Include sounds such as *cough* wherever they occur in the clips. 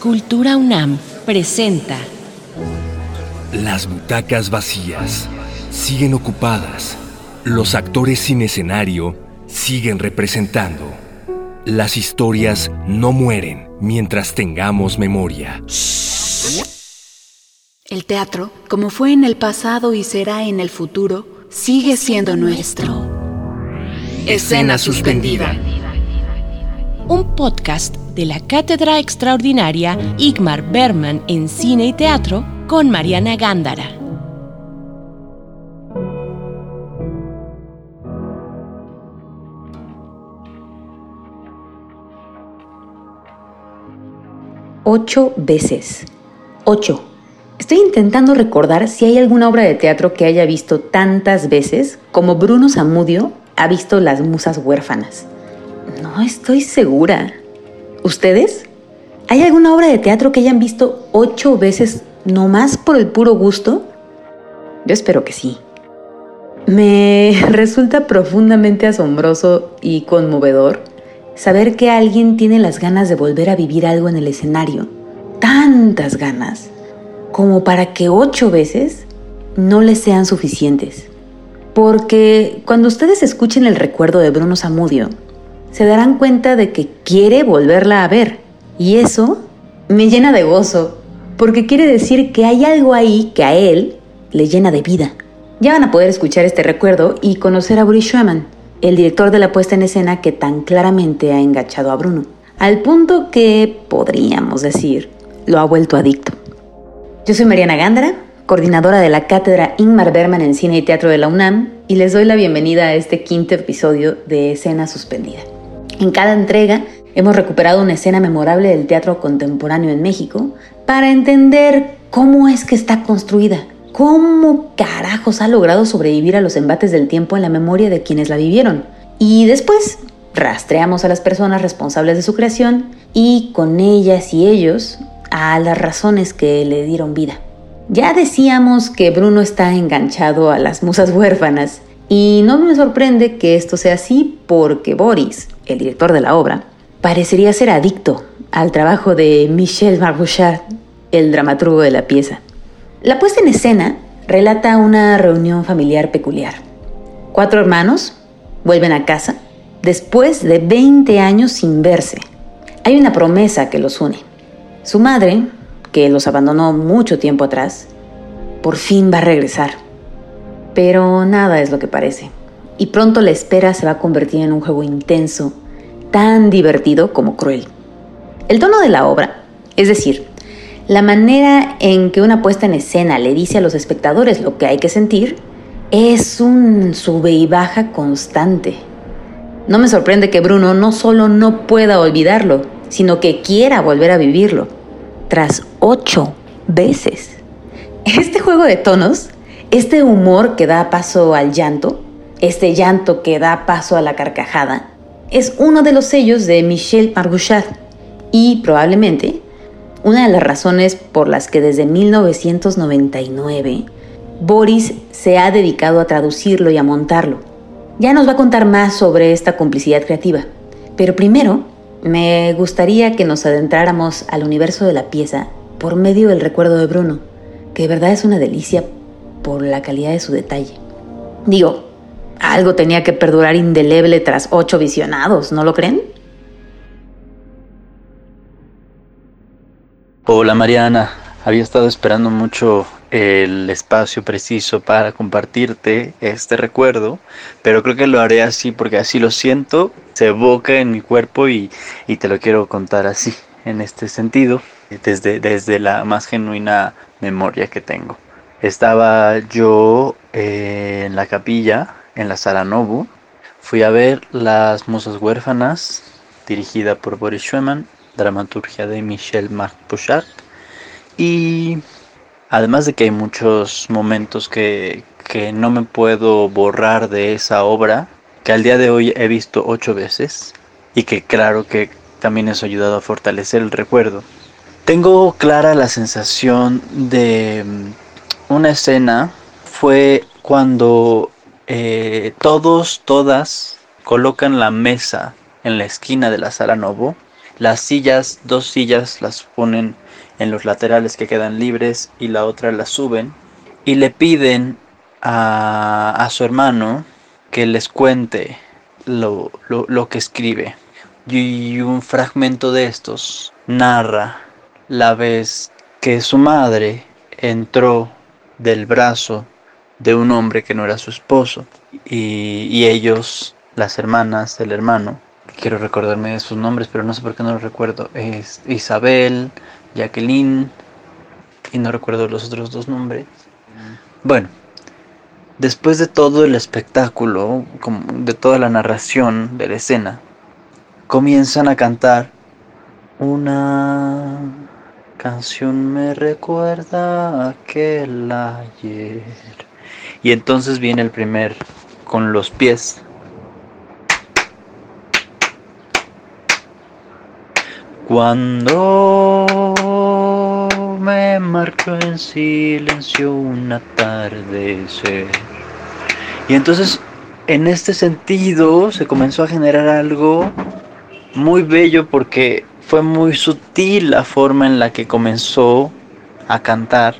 Cultura UNAM presenta Las butacas vacías siguen ocupadas. Los actores sin escenario siguen representando. Las historias no mueren mientras tengamos memoria. El teatro, como fue en el pasado y será en el futuro, sigue siendo nuestro. Escena suspendida. Un podcast de la Cátedra Extraordinaria Igmar Berman en Cine y Teatro con Mariana Gándara. Ocho veces. Ocho. Estoy intentando recordar si hay alguna obra de teatro que haya visto tantas veces como Bruno Zamudio ha visto Las Musas Huérfanas. No estoy segura. ¿Ustedes? ¿Hay alguna obra de teatro que hayan visto ocho veces nomás por el puro gusto? Yo espero que sí. Me *laughs* resulta profundamente asombroso y conmovedor saber que alguien tiene las ganas de volver a vivir algo en el escenario. Tantas ganas como para que ocho veces no les sean suficientes. Porque cuando ustedes escuchen el recuerdo de Bruno Zamudio, se darán cuenta de que quiere volverla a ver. Y eso me llena de gozo, porque quiere decir que hay algo ahí que a él le llena de vida. Ya van a poder escuchar este recuerdo y conocer a Boris Schweman, el director de la puesta en escena que tan claramente ha enganchado a Bruno, al punto que, podríamos decir, lo ha vuelto adicto. Yo soy Mariana Gándara, coordinadora de la cátedra Ingmar Berman en Cine y Teatro de la UNAM, y les doy la bienvenida a este quinto episodio de Escena Suspendida. En cada entrega hemos recuperado una escena memorable del teatro contemporáneo en México para entender cómo es que está construida, cómo carajos ha logrado sobrevivir a los embates del tiempo en la memoria de quienes la vivieron. Y después rastreamos a las personas responsables de su creación y con ellas y ellos a las razones que le dieron vida. Ya decíamos que Bruno está enganchado a las musas huérfanas y no me sorprende que esto sea así porque Boris, el director de la obra, parecería ser adicto al trabajo de Michel Margouchard, el dramaturgo de la pieza. La puesta en escena relata una reunión familiar peculiar. Cuatro hermanos vuelven a casa después de 20 años sin verse. Hay una promesa que los une. Su madre, que los abandonó mucho tiempo atrás, por fin va a regresar. Pero nada es lo que parece. Y pronto la espera se va a convertir en un juego intenso, tan divertido como cruel. El tono de la obra, es decir, la manera en que una puesta en escena le dice a los espectadores lo que hay que sentir, es un sube y baja constante. No me sorprende que Bruno no solo no pueda olvidarlo, sino que quiera volver a vivirlo, tras ocho veces. Este juego de tonos, este humor que da paso al llanto, este llanto que da paso a la carcajada, es uno de los sellos de Michel Margouchard y probablemente una de las razones por las que desde 1999 Boris se ha dedicado a traducirlo y a montarlo. Ya nos va a contar más sobre esta complicidad creativa, pero primero me gustaría que nos adentráramos al universo de la pieza por medio del recuerdo de Bruno, que de verdad es una delicia por la calidad de su detalle. Digo, algo tenía que perdurar indeleble tras ocho visionados, ¿no lo creen? Hola Mariana, había estado esperando mucho el espacio preciso para compartirte este recuerdo, pero creo que lo haré así porque así lo siento, se evoca en mi cuerpo y, te lo quiero contar así, en este sentido, desde, desde la más genuina memoria que tengo. Estaba yo eh, en la capilla, en la sala Nobu, fui a ver Las Musas Huérfanas, dirigida por Boris Schweman, dramaturgia de Michel Marc Bouchard, y Además de que hay muchos momentos que, no me puedo borrar de esa obra, que al día de hoy he visto ocho veces y que claro que también eso ha ayudado a fortalecer el recuerdo. Tengo clara la sensación de una escena, fue cuando eh, todos, todas colocan la mesa en la esquina de la sala Novo Las sillas, dos sillas las ponen en los laterales que quedan libres y la otra la suben y le piden a, a su hermano que les cuente lo, lo, lo que escribe. Y un fragmento de estos narra la vez que su madre entró del brazo de un hombre que no era su esposo y, ellos, las hermanas del hermano, quiero recordarme de sus nombres, pero no sé por qué no los recuerdo, es Isabel, Jacqueline y no recuerdo los otros dos nombres. Bueno, después de todo el espectáculo, de toda la narración de la escena, comienzan a cantar una canción me recuerda aquel ayer. Y entonces viene el primer con los pies. Cuando me marchó en silencio un atardecer. Y entonces, en este sentido, se comenzó a generar algo muy bello porque fue muy sutil la forma en la que comenzó a cantar.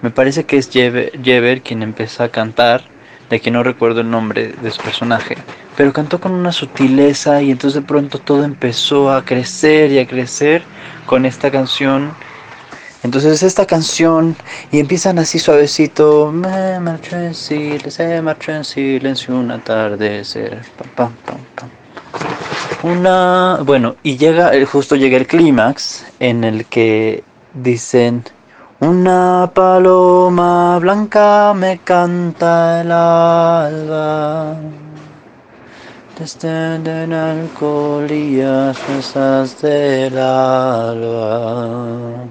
Me parece que es Jever quien empezó a cantar, de que no recuerdo el nombre de su personaje, pero cantó con una sutileza y entonces de pronto todo empezó a crecer y a crecer con esta canción. Entonces esta canción y empiezan así suavecito, me en silencio, se marchó en silencio un atardecer, pam, pam, pam, una, bueno, y llega, eh, justo llega el clímax en el que dicen, una paloma blanca me canta el alba, descenden alcoholías mesas del alba.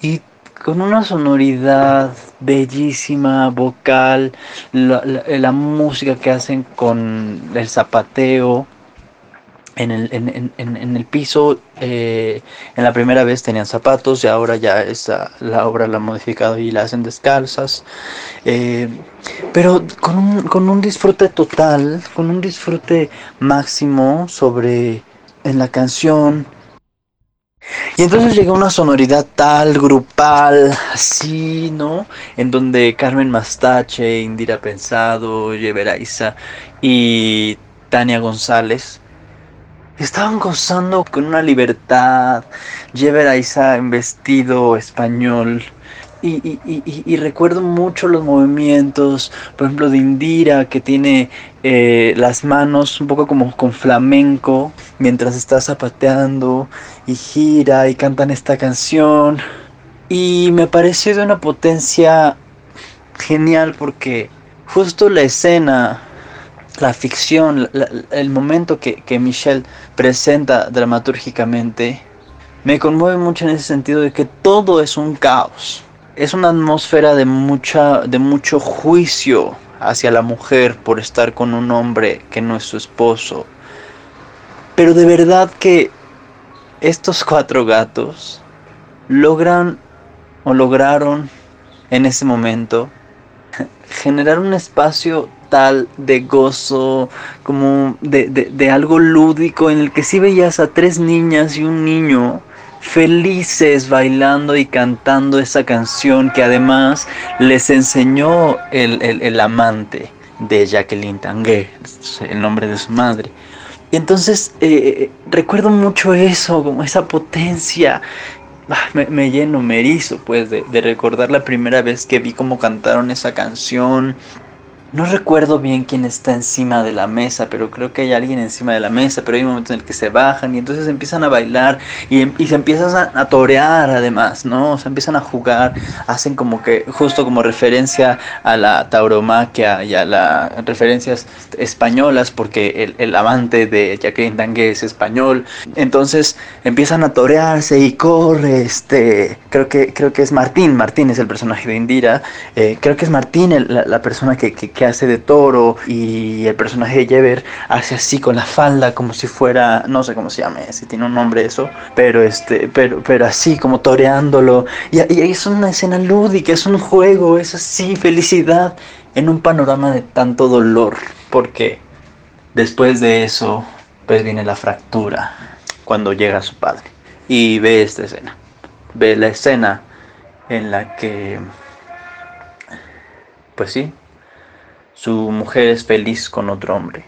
Y con una sonoridad bellísima, vocal, la música que hacen con el zapateo en el, en, en, en el piso, eh, en la primera vez tenían zapatos y ahora ya esa, la obra la han modificado y la hacen descalzas. Eh, pero con un, con un disfrute total, con un disfrute máximo sobre en la canción. Y entonces llega una sonoridad tal, grupal, así, ¿no? En donde Carmen Mastache, Indira Pensado, Yeveraiza y Tania González Estaban gozando con una libertad. Llever Isa en vestido español. Y, recuerdo mucho los movimientos, por ejemplo, de Indira, que tiene eh, las manos un poco como con flamenco, mientras está zapateando y gira y cantan esta canción. Y me pareció de una potencia genial porque justo la escena la ficción, el momento que, que Michelle presenta dramatúrgicamente, me conmueve mucho en ese sentido de que todo es un caos. Es una atmósfera de, mucha, de mucho juicio hacia la mujer por estar con un hombre que no es su esposo. Pero de verdad que estos cuatro gatos logran o lograron en ese momento *laughs* generar un espacio de gozo, como de, algo lúdico, en el que sí veías a tres niñas y un niño felices bailando y cantando esa canción que además les enseñó el, amante de Jacqueline Tanguay, el nombre de su madre. Y entonces eh, recuerdo mucho eso, como esa potencia. Ah, me, lleno, me erizo, pues, de, de recordar la primera vez que vi cómo cantaron esa canción, no recuerdo bien quién está encima de la mesa, pero creo que hay alguien encima de la mesa, pero hay un momento en el que se bajan y entonces empiezan a bailar y, em, se empiezan a, torear además, ¿no? O sea, empiezan a jugar, hacen como que, justo como referencia a la tauromaquia y a las referencias españolas, porque el, amante de Jacqueline Dangue es español. Entonces empiezan a torearse y corre, este, creo que, creo que es Martín, Martín es el personaje de Indira, eh, creo que es Martín la, persona que hace de toro y el personaje de Jever hace así con la falda como si fuera, no sé cómo se llame, si tiene un nombre eso, pero este, pero, pero así como toreándolo y, y es una escena lúdica, es un juego, es así felicidad en un panorama de tanto dolor, porque después de eso pues viene la fractura cuando llega su padre y ve esta escena. Ve la escena en la que, pues sí, su mujer es feliz con otro hombre.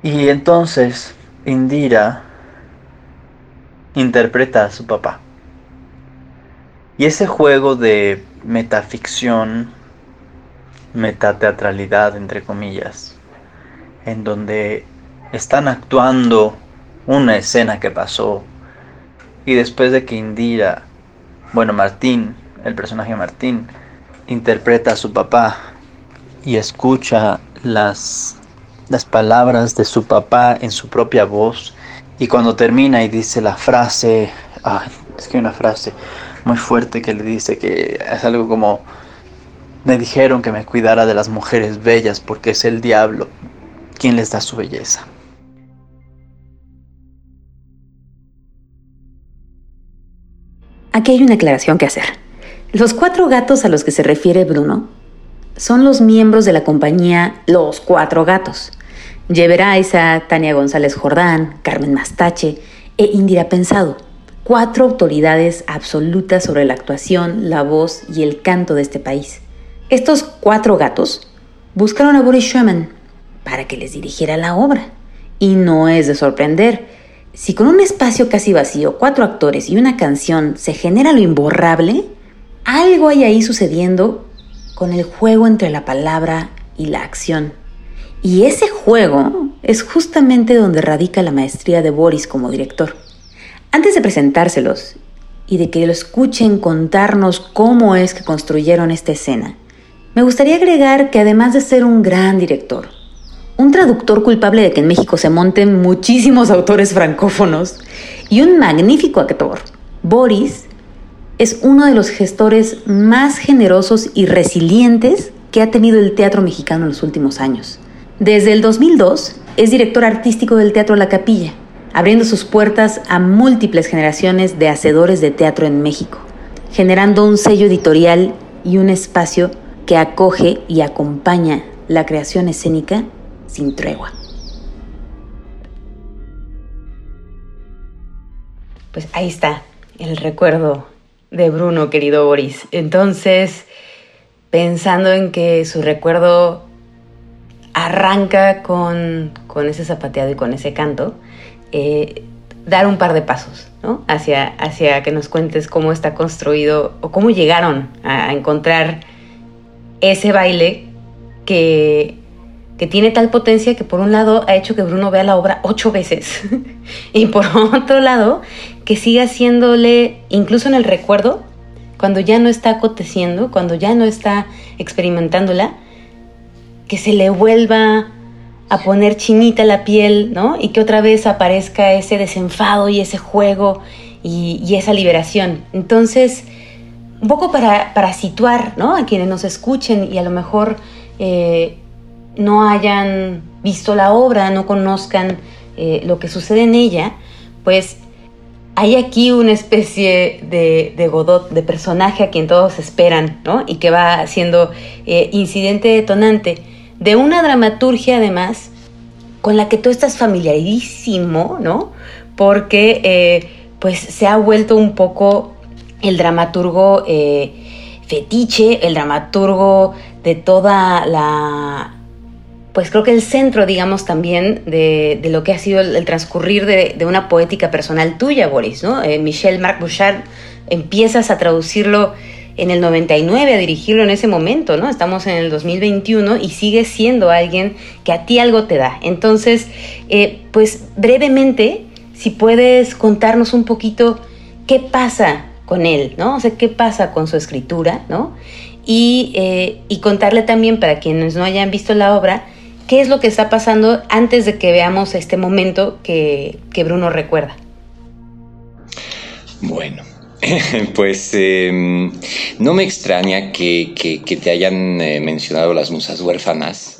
Y entonces Indira interpreta a su papá. Y ese juego de metaficción, metateatralidad, entre comillas, en donde están actuando una escena que pasó y después de que Indira, bueno, Martín, el personaje Martín, interpreta a su papá y escucha las, las palabras de su papá en su propia voz y cuando termina y dice la frase, es que una frase muy fuerte que le dice que es algo como, me dijeron que me cuidara de las mujeres bellas porque es el diablo quien les da su belleza. Aquí hay una aclaración que hacer. Los cuatro gatos a los que se refiere Bruno son los miembros de la compañía Los Cuatro Gatos. Isa, Tania González Jordán, Carmen Mastache e Indira Pensado, cuatro autoridades absolutas sobre la actuación, la voz y el canto de este país. Estos cuatro gatos buscaron a Boris Schumann para que les dirigiera la obra. Y no es de sorprender. Si con un espacio casi vacío, cuatro actores y una canción se genera lo imborrable, algo hay ahí sucediendo con el juego entre la palabra y la acción. Y ese juego es justamente donde radica la maestría de Boris como director. Antes de presentárselos y de que lo escuchen contarnos cómo es que construyeron esta escena, me gustaría agregar que además de ser un gran director, un traductor culpable de que en México se monten muchísimos autores francófonos y un magnífico actor, Boris es uno de los gestores más generosos y resilientes que ha tenido el teatro mexicano en los últimos años. Desde el 2002 es director artístico del Teatro La Capilla, abriendo sus puertas a múltiples generaciones de hacedores de teatro en México, generando un sello editorial y un espacio que acoge y acompaña la creación escénica sin tregua. Pues ahí está el recuerdo de Bruno, querido Boris. Entonces, pensando en que su recuerdo arranca con, ese zapateado y con ese canto, eh, dar un par de pasos ¿no? hacia, hacia que nos cuentes cómo está construido o cómo llegaron a, encontrar ese baile que, que tiene tal potencia que por un lado ha hecho que Bruno vea la obra ocho veces *laughs* y por otro lado que siga haciéndole, incluso en el recuerdo, cuando ya no está acoteciendo, cuando ya no está experimentándola, que se le vuelva a poner chinita la piel, ¿no? Y que otra vez aparezca ese desenfado y ese juego y, esa liberación. Entonces, un poco para, situar, ¿no? A quienes nos escuchen y a lo mejor eh, no hayan visto la obra, no conozcan eh, lo que sucede en ella, pues hay aquí una especie de, Godot, de personaje a quien todos esperan, ¿no? Y que va siendo eh, incidente detonante de una dramaturgia además con la que tú estás familiarísimo, ¿no? Porque eh, pues se ha vuelto un poco el dramaturgo fetiche, el dramaturgo de toda la, pues creo que el centro, digamos, también de, lo que ha sido el, transcurrir de, una poética personal tuya, Boris, ¿no? Eh, Michel Marc Bouchard, empiezas a traducirlo en el 99 a dirigirlo en ese momento, ¿no? Estamos en el 2021 y sigues siendo alguien que a ti algo te da. Entonces, eh, pues brevemente, si puedes contarnos un poquito qué pasa con él, ¿no? O sea, qué pasa con su escritura, ¿no? Y, eh, y contarle también para quienes no hayan visto la obra, qué es lo que está pasando antes de que veamos este momento que, que Bruno recuerda. Bueno, *laughs* Pues em, no me extraña que, te hayan eh, mencionado las musas huérfanas,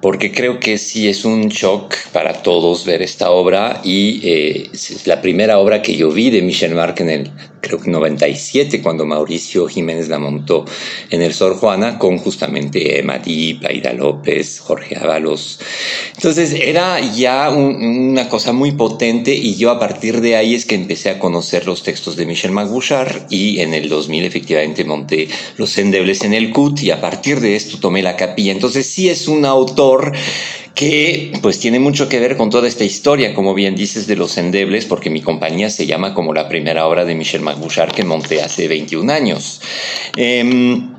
porque creo que sí es un shock para todos ver esta obra y eh, es la primera obra que yo vi de Michel Marc en el creo que 97, cuando Mauricio Jiménez la montó en el Sor Juana, con justamente Emma Dip, Aida López, Jorge Ábalos. Entonces era ya una cosa muy potente y yo a partir de ahí es que empecé a conocer los textos de Michel Y en el 2000 efectivamente monté Los Endebles en el CUT y a partir de esto tomé la capilla. Entonces sí es un autor que pues tiene mucho que ver con toda esta historia, como bien dices, de los endebles, porque mi compañía se llama como la primera obra de Michel Macbouchard que monté hace 21 años. Em,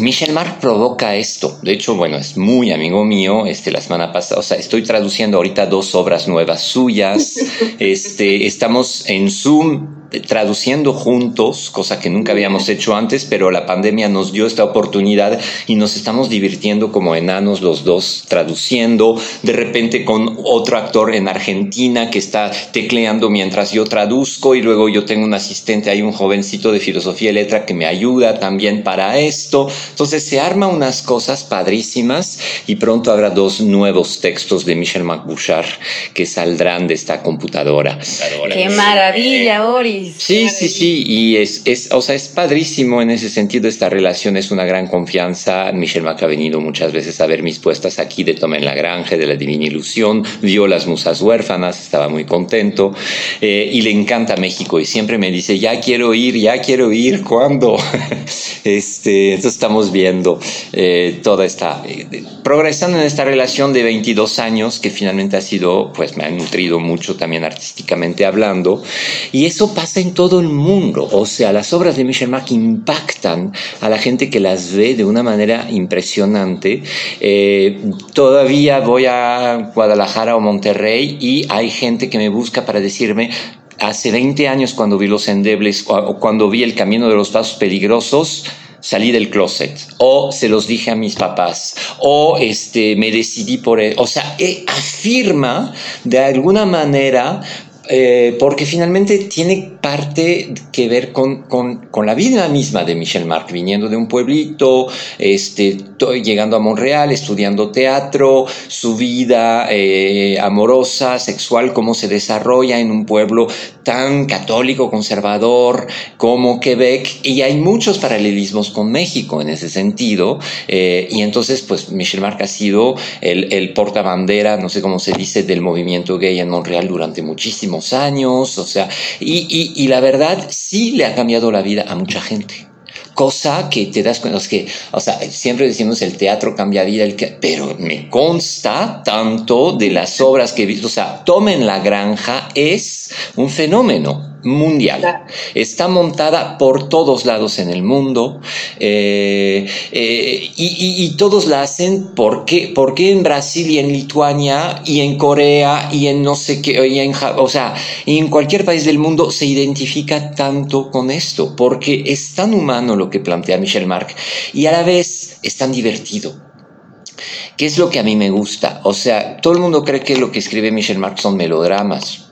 Michel Marc provoca esto. De hecho, bueno, es muy amigo mío. Este, la semana pasada, o sea, estoy traduciendo ahorita dos obras nuevas suyas. *laughs* Este, estamos en Zoom traduciendo juntos, cosa que nunca habíamos hecho antes, pero la pandemia nos dio esta oportunidad y nos estamos divirtiendo como enanos los dos traduciendo, de repente con otro actor en Argentina que está tecleando mientras yo traduzco y luego yo tengo un asistente, hay un jovencito de filosofía y letra que me ayuda también para esto. Entonces se arma unas cosas padrísimas y pronto habrá dos nuevos textos de Michel Macbouchard que saldrán de esta computadora. ¡Qué maravilla, Ori! Sí, sí, sí, y es, es, o sea, es padrísimo en ese sentido, esta relación es una gran confianza. Michel Mac ha venido muchas veces a ver mis puestas aquí de Toma en la Granja, de la Divina Ilusión, vio las musas huérfanas, estaba muy contento, eh, y le encanta México, y siempre me dice, ya quiero ir, ya quiero ir, ¿cuándo? *laughs* este, entonces estamos viendo eh, toda esta, eh, progresando en esta relación de 22 años, que finalmente ha sido, pues me ha nutrido mucho también artísticamente hablando, y eso pasa en todo el mundo. O sea, las obras de Michel Marc impactan a la gente que las ve de una manera impresionante. Eh, todavía voy a Guadalajara o Monterrey y hay gente que me busca para decirme, hace 20 años cuando vi Los Endebles o cuando vi El Camino de los Pasos Peligrosos, salí del closet o se los dije a mis papás o este me decidí por él. o sea eh, afirma de alguna manera eh, porque finalmente tiene parte que ver con, con, con, la vida misma de Michel Marc, viniendo de un pueblito, este, llegando a Montreal, estudiando teatro, su vida eh, amorosa, sexual, cómo se desarrolla en un pueblo tan católico, conservador como Quebec, y hay muchos paralelismos con México en ese sentido, eh, y entonces pues Michel Marc ha sido el, el portabandera, no sé cómo se dice, del movimiento gay en Montreal durante muchísimo años, o sea, y, la verdad sí le ha cambiado la vida a mucha gente cosa que te das cuenta, es que, o sea, siempre decimos el teatro cambia vida, el que, pero me consta tanto de las obras que he visto, o sea, Tomen la Granja es un fenómeno mundial. Está montada por todos lados en el mundo eh, eh, y, todos la hacen porque, porque en Brasil y en Lituania y en Corea y en no sé qué, y en, o sea, en cualquier país del mundo se identifica tanto con esto porque es tan humano lo que plantea Michel Marc y a la vez es tan divertido. ¿Qué es lo que a mí me gusta? O sea, todo el mundo cree que lo que escribe Michel Marc son melodramas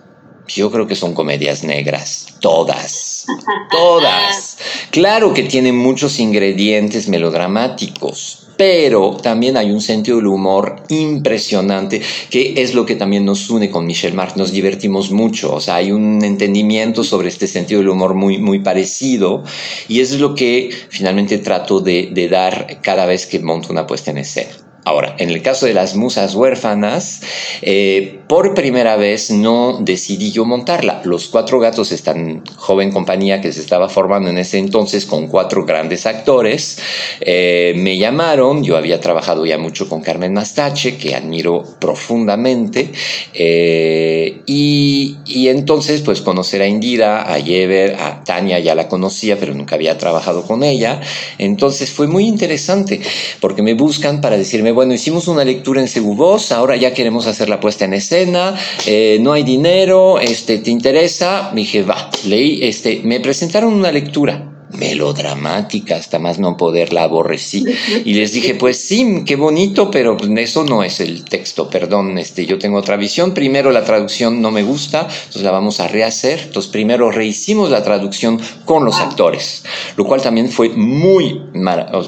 yo creo que son comedias negras, todas, todas. Claro que tienen muchos ingredientes melodramáticos, pero también hay un sentido del humor impresionante, que es lo que también nos une con Michel Marc. Nos divertimos mucho, o sea, hay un entendimiento sobre este sentido del humor muy, muy parecido, y eso es lo que finalmente trato de, de dar cada vez que monto una puesta en escena. Ahora, en el caso de las musas huérfanas, eh, por primera vez no decidí yo montarla. Los cuatro gatos están joven compañía que se estaba formando en ese entonces con cuatro grandes actores. Eh, me llamaron, yo había trabajado ya mucho con Carmen Mastache, que admiro profundamente, eh, y, y, entonces pues conocer a Indira, a Yever, a Tania ya la conocía, pero nunca había trabajado con ella. Entonces fue muy interesante porque me buscan para decirme bueno, hicimos una lectura en Segubos, ahora ya queremos hacer la puesta en escena, eh, no hay dinero, este, ¿te interesa? Me dije, va, leí, este, me presentaron una lectura melodramática, hasta más no poder, la aborrecí. Y les dije, pues sí, qué bonito, pero eso no es el texto, perdón, este, yo tengo otra visión. Primero la traducción no me gusta, entonces la vamos a rehacer. Entonces primero rehicimos la traducción con los actores, lo cual también fue muy,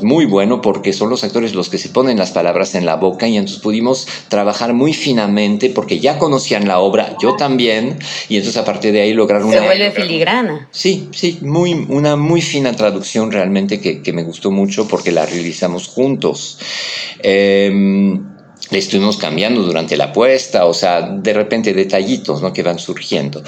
muy bueno porque son los actores los que se ponen las palabras en la boca y entonces pudimos trabajar muy finamente porque ya conocían la obra, yo también, y entonces a partir de ahí lograron una... Se vuelve filigrana. Sí, sí, muy, una muy fina traducción realmente que, que me gustó mucho porque la realizamos juntos. Eh, le estuvimos cambiando durante la puesta, o sea, de repente detallitos ¿no? que van surgiendo.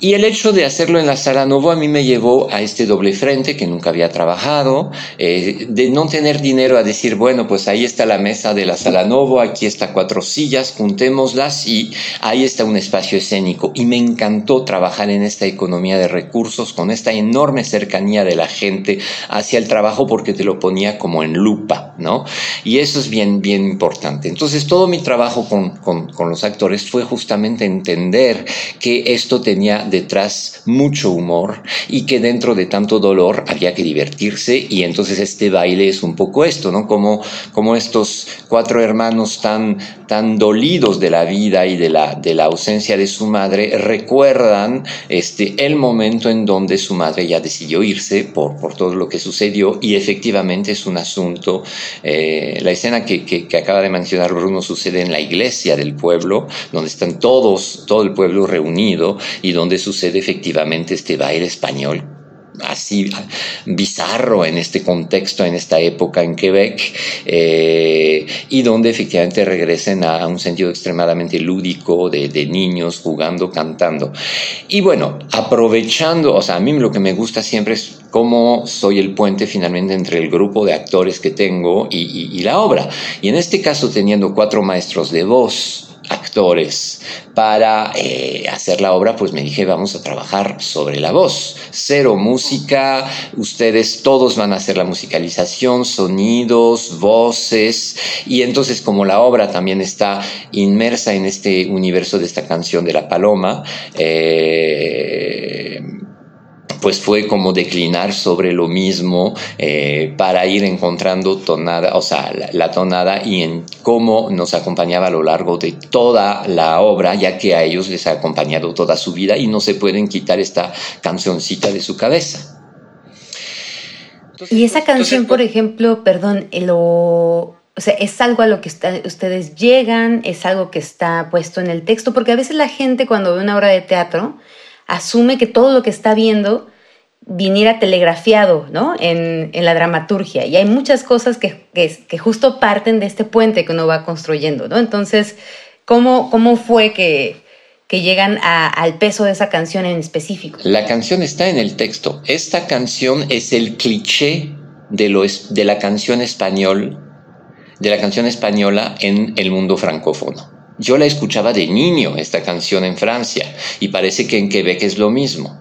Y el hecho de hacerlo en la sala Novo a mí me llevó a este doble frente que nunca había trabajado, eh, de no tener dinero a decir, bueno, pues ahí está la mesa de la sala Novo, aquí está cuatro sillas, juntémoslas y ahí está un espacio escénico. Y me encantó trabajar en esta economía de recursos, con esta enorme cercanía de la gente hacia el trabajo porque te lo ponía como en lupa, ¿no? Y eso es bien, bien importante. Entonces, todo mi trabajo con, los actores fue justamente entender que esto tenía detrás mucho humor y que dentro de tanto dolor había que divertirse y entonces este baile es un poco esto, ¿no? Como, como estos cuatro hermanos tan, tan dolidos de la vida y de la, de la ausencia de su madre recuerdan este, el momento en donde su madre ya decidió irse por, por todo lo que sucedió y efectivamente es un asunto, eh, la escena que, que, que acaba de mencionar uno sucede en la iglesia del pueblo, donde están todos, todo el pueblo reunido y donde sucede efectivamente este baile español así bizarro en este contexto, en esta época en Quebec, eh, y donde efectivamente regresen a, un sentido extremadamente lúdico de, niños jugando, cantando. Y bueno, aprovechando, o sea, a mí lo que me gusta siempre es cómo soy el puente finalmente entre el grupo de actores que tengo y, la obra. Y en este caso, teniendo cuatro maestros de voz, actores para eh, hacer la obra, pues me dije, vamos a trabajar sobre la voz. Cero música, ustedes todos van a hacer la musicalización, sonidos, voces, y entonces como la obra también está inmersa en este universo de esta canción de la paloma, eh, pues fue como declinar sobre lo mismo eh, para ir encontrando tonada, o sea, la, tonada y en cómo nos acompañaba a lo largo de toda la obra, ya que a ellos les ha acompañado toda su vida y no se pueden quitar esta cancioncita de su cabeza. y esa canción, por ejemplo, perdón, lo, o sea, es algo a lo que ustedes llegan, es algo que está puesto en el texto, porque a veces la gente cuando ve una obra de teatro asume que todo lo que está viendo viniera telegrafiado ¿no? en, la dramaturgia. Y hay muchas cosas que, que, justo parten de este puente que uno va construyendo. ¿no? Entonces, ¿cómo, cómo fue que, que llegan al peso de esa canción en específico? La canción está en el texto. Esta canción es el cliché de, lo, de la canción español, de la canción española en el mundo francófono. Yo la escuchaba de niño, esta canción en Francia, y parece que en Quebec es lo mismo.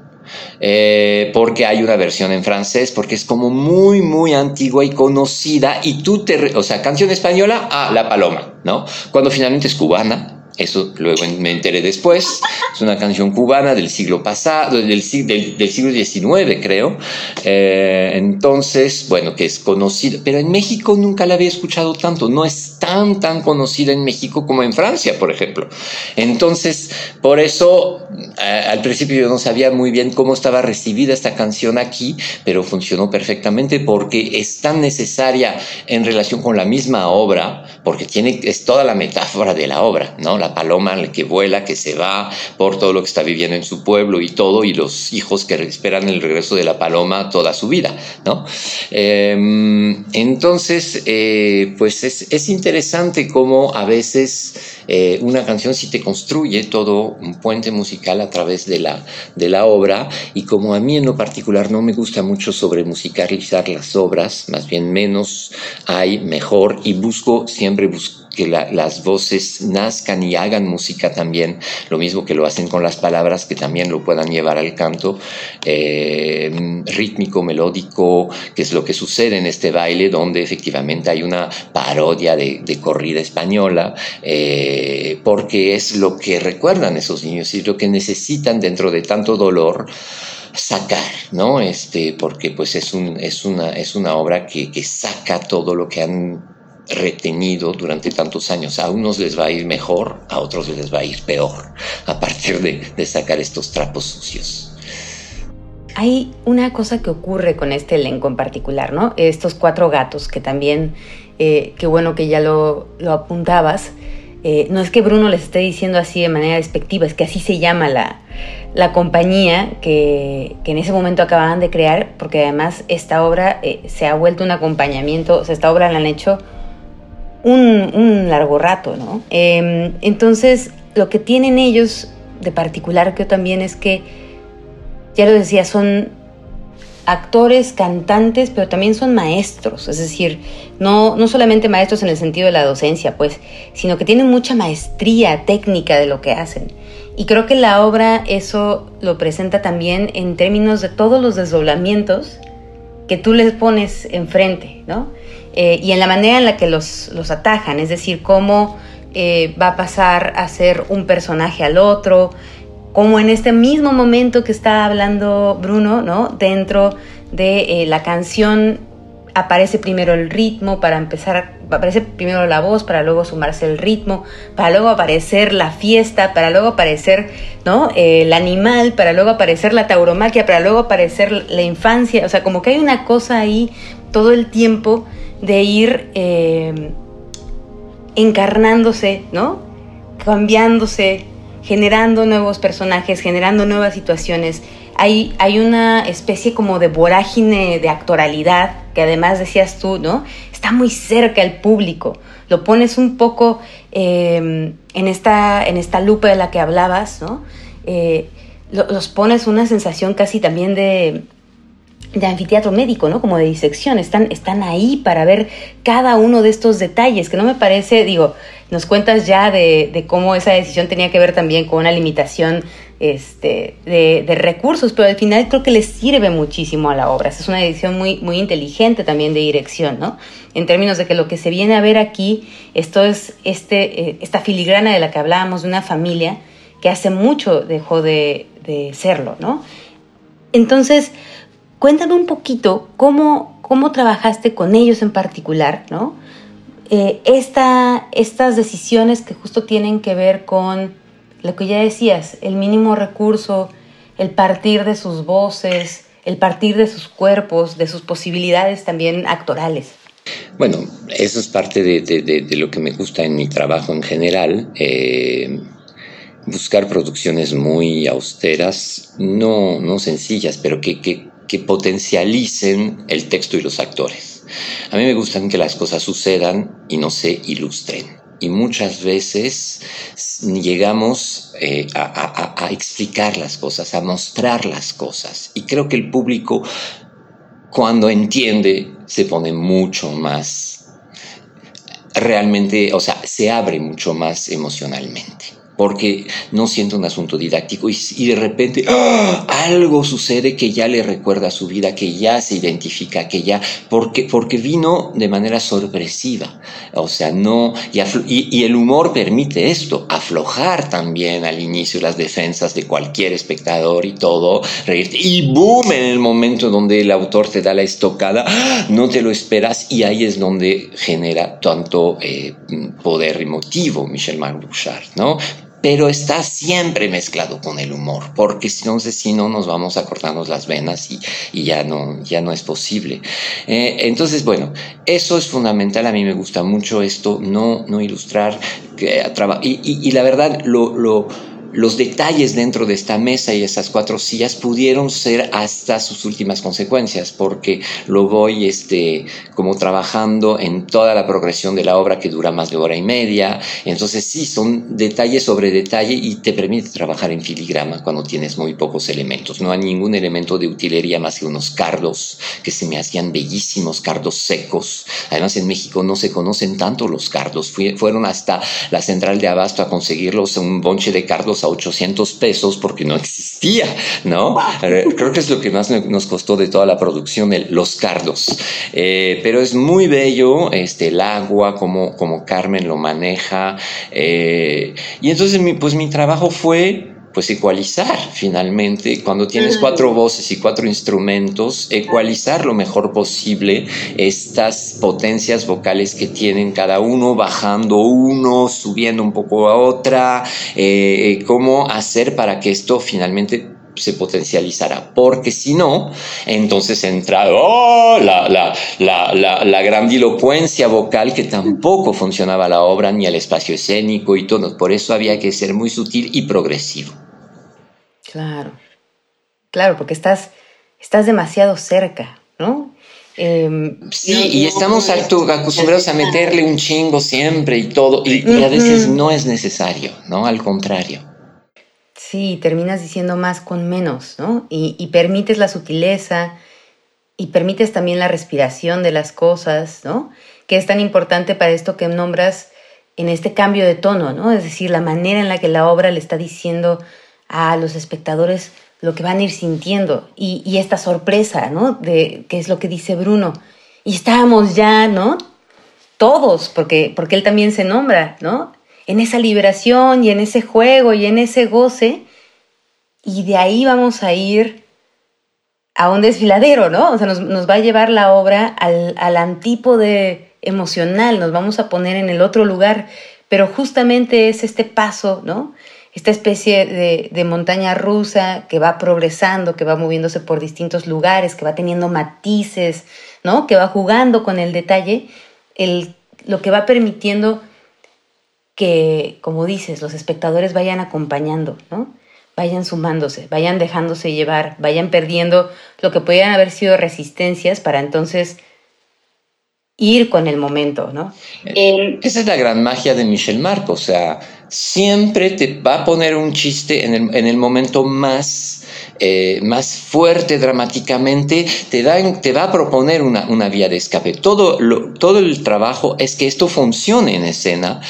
Eh, porque hay una versión en francés, porque es como muy, muy antigua y conocida, y tú te, o sea, canción española, ah, La Paloma, ¿no? Cuando finalmente es cubana, eso luego me enteré después. Es una canción cubana del siglo pasado, del, siglo XIX, creo. Eh, entonces, bueno, que es conocida, pero en México nunca la había escuchado tanto. No es tan, tan conocida en México como en Francia, por ejemplo. Entonces, por eso, al principio yo no sabía muy bien cómo estaba recibida esta canción aquí, pero funcionó perfectamente porque es tan necesaria en relación con la misma obra, porque tiene, es toda la metáfora de la obra, ¿no? La paloma que vuela, que se va por todo lo que está viviendo en su pueblo y todo, y los hijos que esperan el regreso de la paloma toda su vida, ¿no? Em, entonces, eh, pues es, interesante cómo a veces eh, una canción sí te construye todo un puente musical a través de la, de la obra, y como a mí en lo particular no me gusta mucho sobre musicalizar las obras, más bien menos hay mejor, y busco siempre buscar que las voces nazcan y hagan música también, lo mismo que lo hacen con las palabras, que también lo puedan llevar al canto eh, rítmico, melódico, que es lo que sucede en este baile, donde efectivamente hay una parodia de, corrida española, eh, porque es lo que recuerdan esos niños y lo que necesitan dentro de tanto dolor sacar, ¿no? Este, porque pues es, un, es, una, es una obra que, que saca todo lo que han retenido durante tantos años. A unos les va a ir mejor, a otros les va a ir peor, a partir de, sacar estos trapos sucios. Hay una cosa que ocurre con este elenco en particular, ¿no? Estos cuatro gatos que también, eh, qué bueno que ya lo, lo apuntabas. Eh, no es que Bruno les esté diciendo así de manera despectiva, es que así se llama la, la compañía que, que, en ese momento acababan de crear, porque además esta obra eh, se ha vuelto un acompañamiento, o sea, esta obra la han hecho un, largo rato, ¿no? Eh, entonces, lo que tienen ellos de particular que también es que ya lo decía, son actores, cantantes, pero también son maestros, es decir, no, no solamente maestros en el sentido de la docencia, pues, sino que tienen mucha maestría técnica de lo que hacen. Y creo que la obra eso lo presenta también en términos de todos los desdoblamientos que tú les pones enfrente, ¿no? Eh, y en la manera en la que los, los atajan, es decir, cómo eh, va a pasar a ser un personaje al otro, como en este mismo momento que está hablando Bruno, ¿no? Dentro de eh, la canción aparece primero el ritmo para empezar, aparece primero la voz para luego sumarse el ritmo, para luego aparecer la fiesta, para luego aparecer ¿no? El animal, para luego aparecer la tauromaquia, para luego aparecer la infancia, o sea, como que hay una cosa ahí todo el tiempo de ir eh, encarnándose, ¿no? Cambiándose, generando nuevos personajes, generando nuevas situaciones. Hay, hay una especie como de vorágine de actoralidad, que además decías tú, ¿no? Está muy cerca el público. Lo pones un poco eh, en, esta, en esta lupa de la que hablabas, ¿no? Eh, los pones una sensación casi también de, de anfiteatro médico, ¿no? Como de disección, están, están ahí para ver cada uno de estos detalles, que no me parece, digo, nos cuentas ya de, de cómo esa decisión tenía que ver también con una limitación este, de, de, recursos, pero al final creo que les sirve muchísimo a la obra. Es una decisión muy, muy inteligente también de dirección, ¿no? En términos de que lo que se viene a ver aquí, esto es este, eh, esta filigrana de la que hablábamos, de una familia que hace mucho dejó de, de serlo, ¿no? Entonces, Cuéntame un poquito cómo, cómo trabajaste con ellos en particular, ¿no? Eh, esta, estas decisiones que justo tienen que ver con lo que ya decías, el mínimo recurso, el partir de sus voces, el partir de sus cuerpos, de sus posibilidades también actorales. Bueno, eso es parte de, lo que me gusta en mi trabajo en general. Eh, buscar producciones muy austeras, no, no sencillas, pero que que potencialicen el texto y los actores. A mí me gustan que las cosas sucedan y no se ilustren. Y muchas veces llegamos eh, a, a, a, explicar las cosas, a mostrar las cosas. Y creo que el público, cuando entiende, se pone mucho más, realmente, o sea, se abre mucho más emocionalmente porque no siente un asunto didáctico y, de repente ¡ah! algo sucede que ya le recuerda su vida, que ya se identifica, que ya, porque, porque vino de manera sorpresiva. O sea, no, y, y, y, el humor permite esto, aflojar también al inicio las defensas de cualquier espectador y todo, reírte, y boom, en el momento donde el autor te da la estocada, ¡ah! no te lo esperas y ahí es donde genera tanto eh, poder emotivo Michel Marc ¿no? Pero está siempre mezclado con el humor, porque si no, nos vamos a cortarnos las venas y, y ya, no, ya no es posible. Eh, entonces, bueno, eso es fundamental, a mí me gusta mucho esto, no, no ilustrar, que, y, y, y la verdad, lo, lo los detalles dentro de esta mesa y esas cuatro sillas pudieron ser hasta sus últimas consecuencias, porque lo voy este, como trabajando en toda la progresión de la obra que dura más de hora y media. Entonces sí, son detalles sobre detalle y te permite trabajar en filigrama cuando tienes muy pocos elementos. No hay ningún elemento de utilería más que unos cardos que se me hacían bellísimos, cardos secos. Además en México no se conocen tanto los cardos. Fueron hasta la central de abasto a conseguirlos, un bonche de cardos 800 pesos porque no existía, ¿no? Creo que es lo que más nos costó de toda la producción, el, los cardos. Eh, pero es muy bello este, el agua, como, como Carmen lo maneja. Eh, y entonces mi, pues mi trabajo fue pues ecualizar finalmente, cuando tienes cuatro voces y cuatro instrumentos, ecualizar lo mejor posible estas potencias vocales que tienen cada uno, bajando uno, subiendo un poco a otra, eh, cómo hacer para que esto finalmente se potencializará, porque si no, entonces entra oh, la, la, la, la, grandilocuencia vocal que tampoco funcionaba la obra, ni el espacio escénico y todo. Por eso había que ser muy sutil y progresivo. Claro, claro, porque estás, estás demasiado cerca, ¿no? Em, sí, y estamos acostumbrados a meterle un chingo siempre y todo, y, y a veces no es necesario, ¿no? Al contrario. Sí, terminas diciendo más con menos, ¿no? Y, permites la sutileza y permites también la respiración de las cosas, ¿no? Que es tan importante para esto que nombras en este cambio de tono, ¿no? Es decir, la manera en la que la obra le está diciendo a los espectadores lo que van a ir sintiendo y, esta sorpresa, ¿no? De qué es lo que dice Bruno. Y estábamos ya, ¿no? Todos, porque, porque él también se nombra, ¿no? En esa liberación y en ese juego y en ese goce. Y de ahí vamos a ir a un desfiladero, ¿no? O sea, nos, va a llevar la obra al, al antípode emocional, nos vamos a poner en el otro lugar, pero justamente es este paso, ¿no? Esta especie de, de, montaña rusa que va progresando, que va moviéndose por distintos lugares, que va teniendo matices, ¿no? Que va jugando con el detalle, el, lo que va permitiendo que, como dices, los espectadores vayan acompañando, ¿no? Vayan sumándose, vayan dejándose llevar, vayan perdiendo lo que podrían haber sido resistencias para entonces ir con el momento, ¿no? Esa es la gran magia de Michel Marco, o sea, siempre te va a poner un chiste en el, en el momento más, eh, más fuerte dramáticamente, te, da, te va a proponer una, una vía de escape. Todo, todo el trabajo es que esto funcione en escena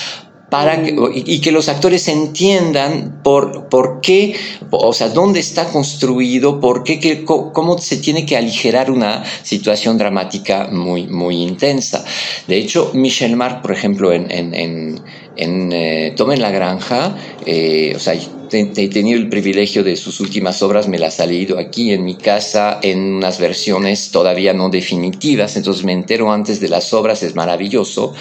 para que, y que los actores entiendan por, por qué, o sea, dónde está construido, por qué, cómo se tiene que aligerar una situación dramática muy, muy intensa. De hecho, Michel Marc, por ejemplo, en, en, en, en eh, Tomen la Granja, eh, o sea, he tenido el privilegio de sus últimas obras, me las ha leído aquí en mi casa en unas versiones todavía no definitivas, entonces me entero antes de las obras, es maravilloso.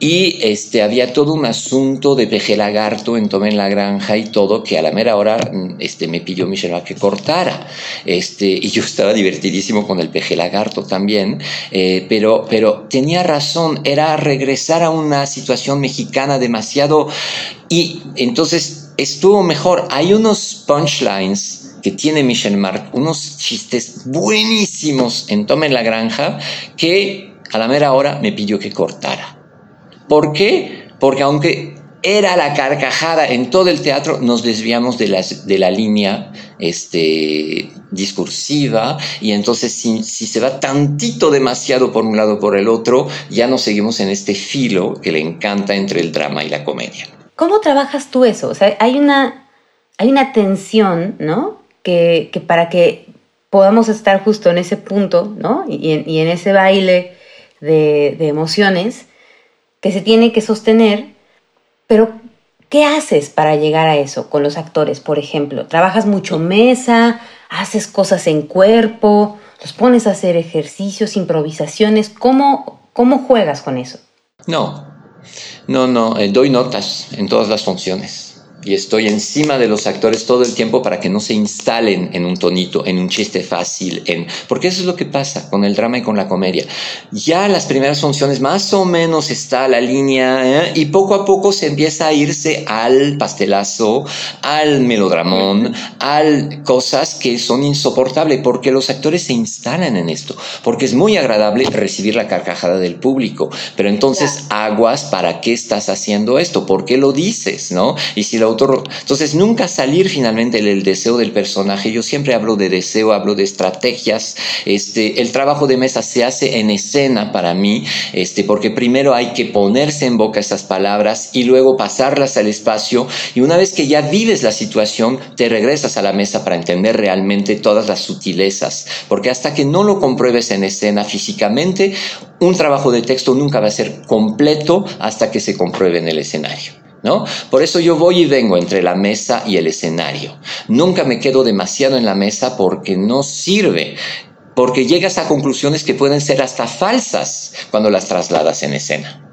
Y este, había todo un asunto de peje lagarto en Tome en la Granja y todo, que a la mera hora este, me pidió Michel que cortara. Este, y yo estaba divertidísimo con el peje lagarto también, eh, pero, pero tenía razón, era regresar a una situación mexicana demasiado... Y entonces estuvo mejor. Hay unos punchlines que tiene Michel Marc, unos chistes buenísimos en Tome la Granja, que a la mera hora me pidió que cortara. ¿Por qué? Porque aunque era la carcajada en todo el teatro, nos desviamos de, de la línea este, discursiva y entonces si, si, se va tantito demasiado por un lado o por el otro, ya no seguimos en este filo que le encanta entre el drama y la comedia. ¿Cómo trabajas tú eso? O sea, hay una, hay una tensión, ¿no? Que, para que podamos estar justo en ese punto, ¿no? Y en, ese baile de, emociones que se tiene que sostener, pero ¿qué haces para llegar a eso con los actores, por ejemplo? ¿Trabajas mucho mesa? ¿Haces cosas en cuerpo? ¿Los pones a hacer ejercicios, improvisaciones? ¿Cómo, cómo juegas con eso? No, no, no, eh, doy notas en todas las funciones y estoy encima de los actores todo el tiempo para que no se instalen en un tonito, en un chiste fácil, en porque eso es lo que pasa con el drama y con la comedia. Ya las primeras funciones más o menos está la línea ¿eh? y poco a poco se empieza a irse al pastelazo, al melodramón, al cosas que son insoportables porque los actores se instalan en esto, porque es muy agradable recibir la carcajada del público, pero entonces aguas para qué estás haciendo esto, por qué lo dices, ¿no? Y si lo entonces, nunca salir finalmente del deseo del personaje. Yo siempre hablo de deseo, hablo de estrategias. Este, el trabajo de mesa se hace en escena para mí, este, porque primero hay que ponerse en boca esas palabras y luego pasarlas al espacio. Y una vez que ya vives la situación, te regresas a la mesa para entender realmente todas las sutilezas. Porque hasta que no lo compruebes en escena físicamente, un trabajo de texto nunca va a ser completo hasta que se compruebe en el escenario. ¿No? Por eso yo voy y vengo entre la mesa y el escenario. Nunca me quedo demasiado en la mesa porque no sirve porque llegas a conclusiones que pueden ser hasta falsas cuando las trasladas en escena.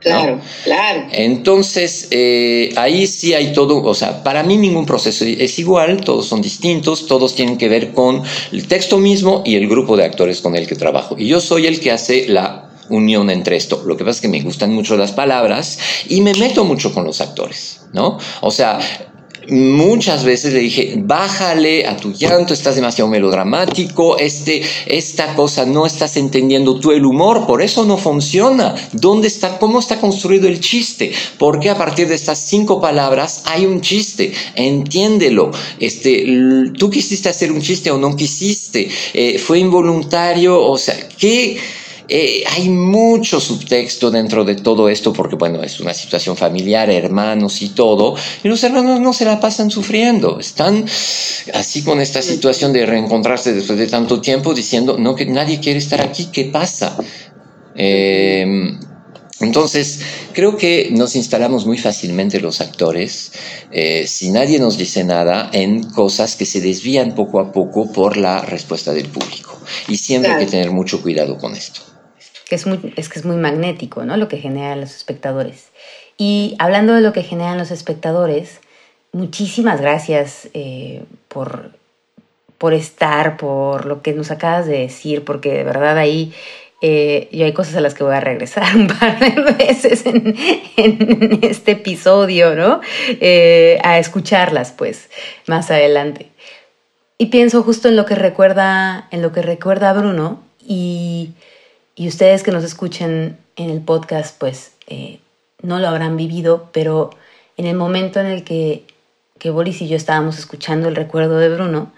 Claro, claro. Entonces, eh, ahí sí hay todo, o sea, para mí ningún proceso es igual, todos son distintos, todos tienen que ver con el texto mismo y el grupo de actores con el que trabajo. Y yo soy el que hace la unión entre esto. Lo que pasa es que me gustan mucho las palabras y me meto mucho con los actores, ¿no? O sea, muchas veces le dije, bájale a tu llanto, estás demasiado melodramático, este, esta cosa no estás entendiendo tú el humor, por eso no funciona. ¿Dónde está, cómo está construido el chiste? Porque a partir de estas cinco palabras hay un chiste, entiéndelo. Este, tú quisiste hacer un chiste o no quisiste, eh, fue involuntario, o sea, ¿qué? Eh, hay mucho subtexto dentro de todo esto porque, bueno, es una situación familiar, hermanos y todo, y los hermanos no se la pasan sufriendo, están así con esta situación de reencontrarse después de tanto tiempo diciendo, no, que nadie quiere estar aquí, ¿qué pasa? Em, entonces, creo que nos instalamos muy fácilmente los actores, eh, si nadie nos dice nada, en cosas que se desvían poco a poco por la respuesta del público. Y siempre hay que tener mucho cuidado con esto que es, muy, es que es muy magnético, ¿no? Lo que generan los espectadores. Y hablando de lo que generan los espectadores, muchísimas gracias eh, por, por estar, por lo que nos acabas de decir, porque de verdad ahí eh, yo hay cosas a las que voy a regresar *laughs* un par de veces en, este episodio, ¿no? Eh, a escucharlas, pues, más adelante. Y pienso justo en lo que recuerda, en lo que recuerda Bruno y y ustedes que nos escuchen en el podcast, pues eh, no lo habrán vivido, pero en el momento en el que, que Boris y yo estábamos escuchando el recuerdo de Bruno,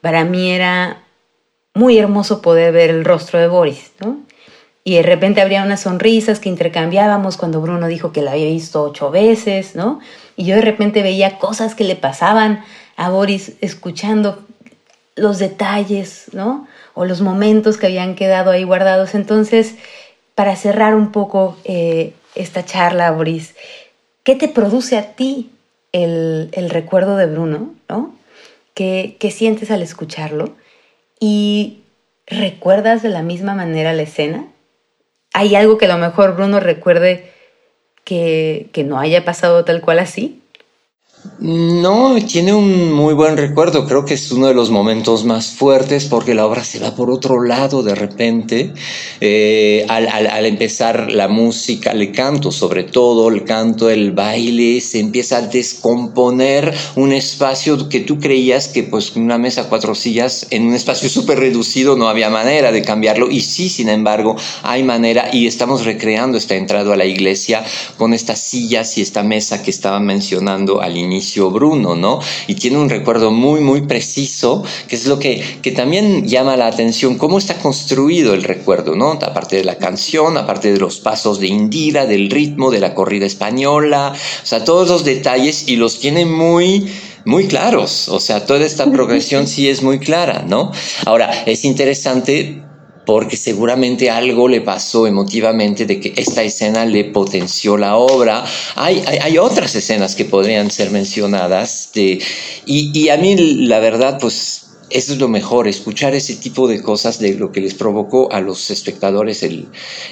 para mí era muy hermoso poder ver el rostro de Boris, ¿no? Y de repente habría unas sonrisas que intercambiábamos cuando Bruno dijo que la había visto ocho veces, ¿no? Y yo de repente veía cosas que le pasaban a Boris escuchando los detalles, ¿no? O los momentos que habían quedado ahí guardados. Entonces, para cerrar un poco eh, esta charla, Boris, ¿qué te produce a ti el, recuerdo de Bruno? ¿no? ¿Qué, ¿Qué, sientes al escucharlo? ¿Y recuerdas de la misma manera la escena? ¿Hay algo que a lo mejor Bruno recuerde que, que no haya pasado tal cual así? No, tiene un muy buen recuerdo. Creo que es uno de los momentos más fuertes porque la obra se va por otro lado de repente. Eh, al, empezar la música, el canto, sobre todo el canto, el baile, se empieza a descomponer un espacio que tú creías que, pues, una mesa, cuatro sillas, en un espacio súper reducido no había manera de cambiarlo. Y sí, sin embargo, hay manera y estamos recreando esta entrada a la iglesia con estas sillas y esta mesa que estaba mencionando al inicio Bruno, ¿no? Y tiene un recuerdo muy, muy preciso, que es lo que, que también llama la atención, cómo está construido el recuerdo, ¿no? Aparte de la canción, aparte de los pasos de Indira, del ritmo, de la corrida española, o sea, todos los detalles y los tiene muy muy claros, o sea, toda esta progresión *laughs* sí es muy clara, ¿no? Ahora, es interesante porque seguramente algo le pasó emotivamente de que esta escena le potenció la obra. Hay, hay, otras escenas que podrían ser mencionadas y, a mí la verdad pues eso es lo mejor, escuchar ese tipo de cosas de lo que les provocó a los espectadores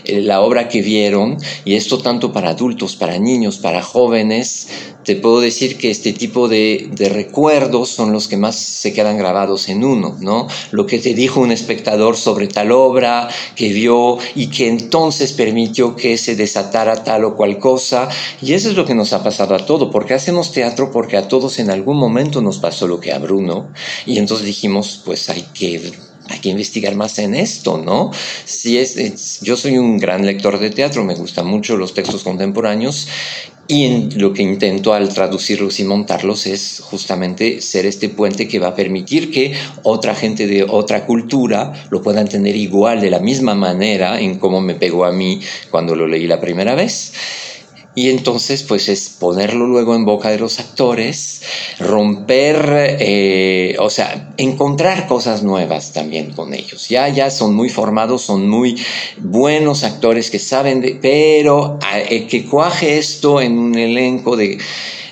la obra que vieron, y esto tanto para adultos, para niños, para jóvenes, te puedo decir que este tipo de, recuerdos son los que más se quedan grabados en uno, ¿no? Lo que te dijo un espectador sobre tal obra que vio y que entonces permitió que se desatara tal o cual cosa, y eso es lo que nos ha pasado a todo, porque hacemos teatro porque a todos en algún momento nos pasó lo que a Bruno, y entonces dijimos, pues hay que hay que investigar más en esto, ¿no? Si es, yo soy un gran lector de teatro, me gustan mucho los textos contemporáneos y lo que intento al traducirlos y montarlos es justamente ser este puente que va a permitir que otra gente de otra cultura lo pueda entender igual, de la misma manera, en cómo me pegó a mí cuando lo leí la primera vez. Y entonces pues es ponerlo luego en boca de los actores, romper, eh, o sea, encontrar cosas nuevas también con ellos. Ya, ya son muy formados, son muy buenos actores que saben de, pero eh, que cuaje esto en un elenco de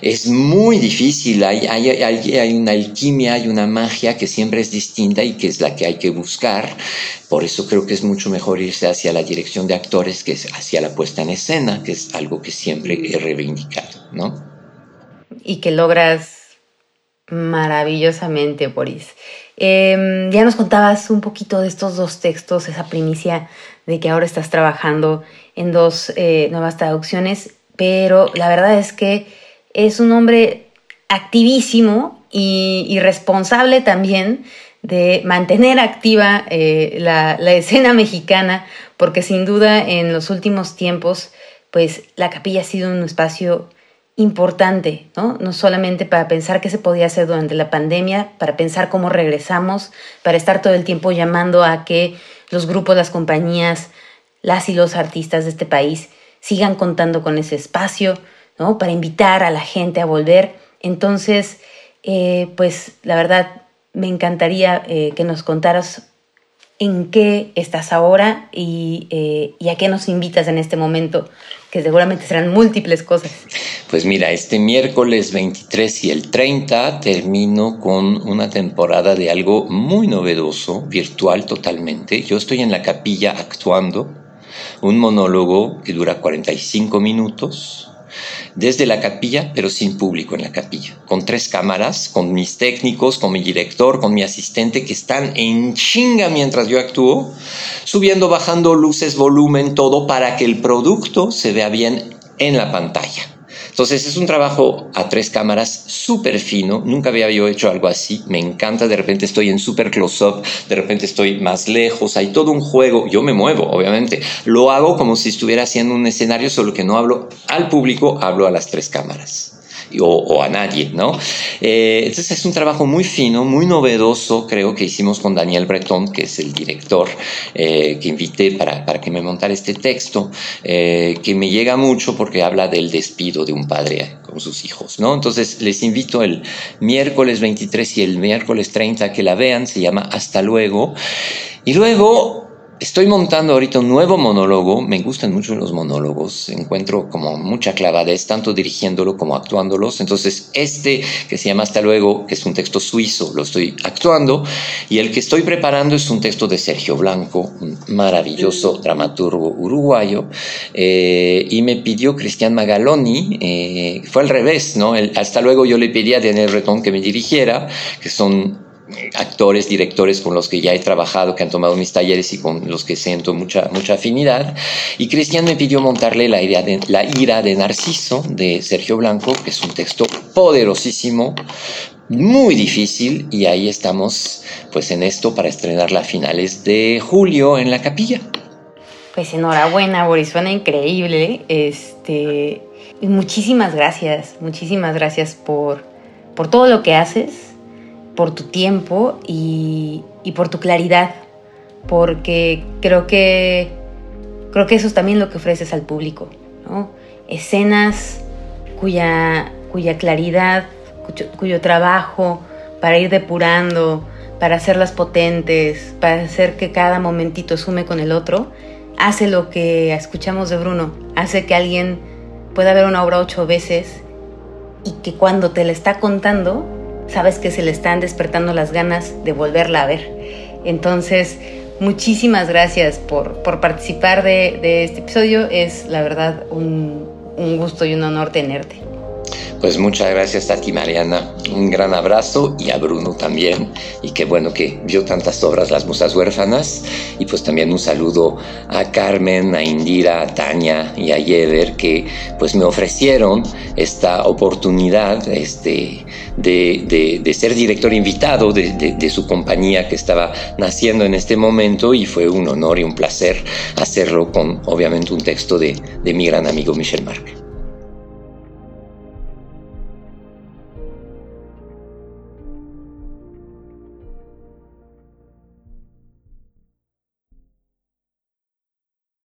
es muy difícil, hay, hay, una alquimia, hay una magia que siempre es distinta y que es la que hay que buscar. Por eso creo que es mucho mejor irse hacia la dirección de actores que hacia la puesta en escena, que es algo que siempre he reivindicado, ¿no? Y que logras maravillosamente, Boris. Em, ya nos contabas un poquito de estos dos textos, esa primicia de que ahora estás trabajando en dos eh, nuevas traducciones, pero la verdad es que es un hombre activísimo y, responsable también de mantener activa eh, la, escena mexicana, porque sin duda en los últimos tiempos, pues la capilla ha sido un espacio importante, ¿no? No solamente para pensar qué se podía hacer durante la pandemia, para pensar cómo regresamos, para estar todo el tiempo llamando a que los grupos, las compañías, las y los artistas de este país sigan contando con ese espacio, para invitar a la gente a volver. Entonces, eh, pues la verdad, me encantaría eh, que nos contaras en qué estás ahora eh, y, a qué nos invitas en este momento, que seguramente serán múltiples cosas. Pues mira, este miércoles 23 y el 30 termino con una temporada de algo muy novedoso, virtual totalmente. Yo estoy en la capilla actuando un monólogo que dura 45 minutos desde la capilla, pero sin público en la capilla, con tres cámaras, con mis técnicos, con mi director, con mi asistente que están en chinga mientras yo actúo, subiendo, bajando luces, volumen, todo para que el producto se vea bien en la pantalla. Entonces es un trabajo a tres cámaras súper fino, nunca había yo hecho algo así, me encanta, de repente estoy en súper close-up, de repente estoy más lejos, hay todo un juego, yo me muevo, obviamente, lo hago como si estuviera haciendo un escenario, solo que no hablo al público, hablo a las tres cámaras o, a nadie, ¿no? Eh, entonces es un trabajo muy fino, muy novedoso, creo que hicimos con Daniel Breton, que es el director eh, que invité para, para, que me montara este texto, eh, que me llega mucho porque habla del despido de un padre con sus hijos, ¿no? Entonces les invito el miércoles 23 y el miércoles 30 que la vean, se llama Hasta luego. Y luego Estoy montando ahorita un nuevo monólogo, me gustan mucho los monólogos, encuentro como mucha clavadez, tanto dirigiéndolo como actuándolos. Entonces, este que se llama Hasta luego, que es un texto suizo, lo estoy actuando, y el que estoy preparando es un texto de Sergio Blanco, un maravilloso dramaturgo uruguayo, eh, y me pidió Cristian Magaloni, eh, fue al revés, ¿no? hasta luego yo le pedí a Daniel Retón que me dirigiera, que son actores, directores con los que ya he trabajado, que han tomado mis talleres y con los que siento mucha, mucha afinidad. Y Cristian me pidió montarle la, idea de, la ira de Narciso de Sergio Blanco, que es un texto poderosísimo, muy difícil, y ahí estamos pues en esto para estrenarla a finales de julio en la capilla. Pues enhorabuena, Boris, suena increíble. Este, muchísimas gracias, muchísimas gracias por, por todo lo que haces por tu tiempo y, por tu claridad, porque creo que, creo que eso es también lo que ofreces al público, Escenas cuya, cuya claridad, cuyo, trabajo para ir depurando, para hacerlas potentes, para hacer que cada momentito sume con el otro, hace lo que escuchamos de Bruno, hace que alguien pueda ver una obra ocho veces y que cuando te la está contando sabes que se le están despertando las ganas de volverla a ver. Entonces, muchísimas gracias por, participar de, este episodio. Es la verdad un, un gusto y un honor tenerte. Pues muchas gracias a ti, Mariana. Un gran abrazo y a Bruno también. Y qué bueno que vio tantas obras Las Musas Huérfanas. Y pues también un saludo a Carmen, a Indira, a Tania y a Yeder que pues me ofrecieron esta oportunidad este, de, ser director invitado de, su compañía que estaba naciendo en este momento. Y fue un honor y un placer hacerlo con obviamente un texto de, de mi gran amigo Michel Marc.